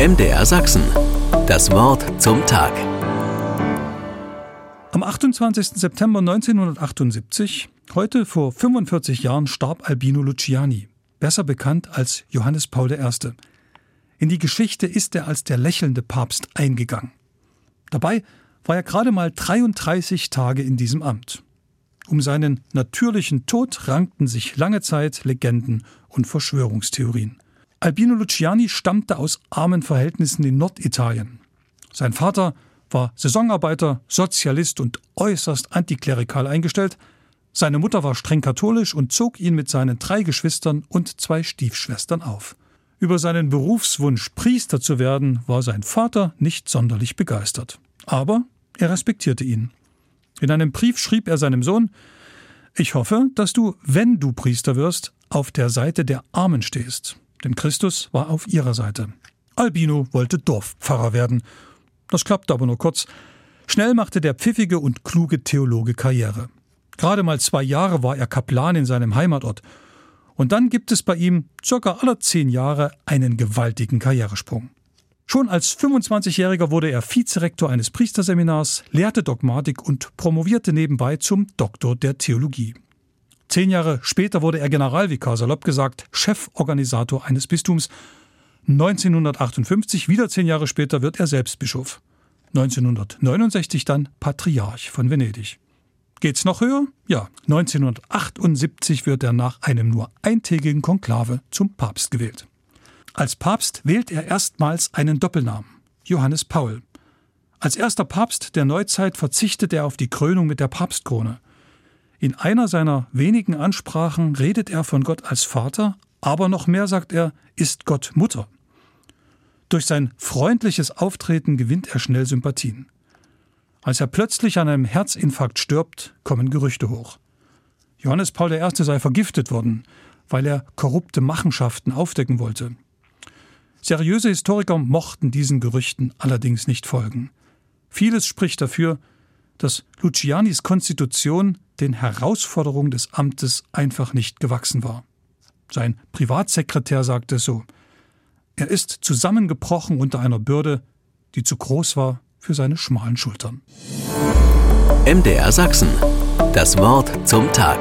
MDR Sachsen. Das Wort zum Tag. Am 28. September 1978, heute vor 45 Jahren, starb Albino Luciani, besser bekannt als Johannes Paul I. In die Geschichte ist er als der lächelnde Papst eingegangen. Dabei war er gerade mal 33 Tage in diesem Amt. Um seinen natürlichen Tod rankten sich lange Zeit Legenden und Verschwörungstheorien. Albino Luciani stammte aus armen Verhältnissen in Norditalien. Sein Vater war Saisonarbeiter, Sozialist und äußerst antiklerikal eingestellt. Seine Mutter war streng katholisch und zog ihn mit seinen drei Geschwistern und zwei Stiefschwestern auf. Über seinen Berufswunsch, Priester zu werden, war sein Vater nicht sonderlich begeistert. Aber er respektierte ihn. In einem Brief schrieb er seinem Sohn Ich hoffe, dass du, wenn du Priester wirst, auf der Seite der Armen stehst denn Christus war auf ihrer Seite. Albino wollte Dorfpfarrer werden. Das klappte aber nur kurz. Schnell machte der pfiffige und kluge Theologe Karriere. Gerade mal zwei Jahre war er Kaplan in seinem Heimatort. Und dann gibt es bei ihm circa alle zehn Jahre einen gewaltigen Karrieresprung. Schon als 25-Jähriger wurde er Vizerektor eines Priesterseminars, lehrte Dogmatik und promovierte nebenbei zum Doktor der Theologie. Zehn Jahre später wurde er Generalvikar, salopp gesagt, Cheforganisator eines Bistums. 1958, wieder zehn Jahre später, wird er selbst Bischof. 1969 dann Patriarch von Venedig. Geht's noch höher? Ja, 1978 wird er nach einem nur eintägigen Konklave zum Papst gewählt. Als Papst wählt er erstmals einen Doppelnamen, Johannes Paul. Als erster Papst der Neuzeit verzichtet er auf die Krönung mit der Papstkrone. In einer seiner wenigen Ansprachen redet er von Gott als Vater, aber noch mehr sagt er, ist Gott Mutter. Durch sein freundliches Auftreten gewinnt er schnell Sympathien. Als er plötzlich an einem Herzinfarkt stirbt, kommen Gerüchte hoch. Johannes Paul I. sei vergiftet worden, weil er korrupte Machenschaften aufdecken wollte. Seriöse Historiker mochten diesen Gerüchten allerdings nicht folgen. Vieles spricht dafür, dass Lucianis Konstitution den Herausforderungen des Amtes einfach nicht gewachsen war. Sein Privatsekretär sagte so, er ist zusammengebrochen unter einer Bürde, die zu groß war für seine schmalen Schultern. MDR Sachsen. Das Wort zum Tag.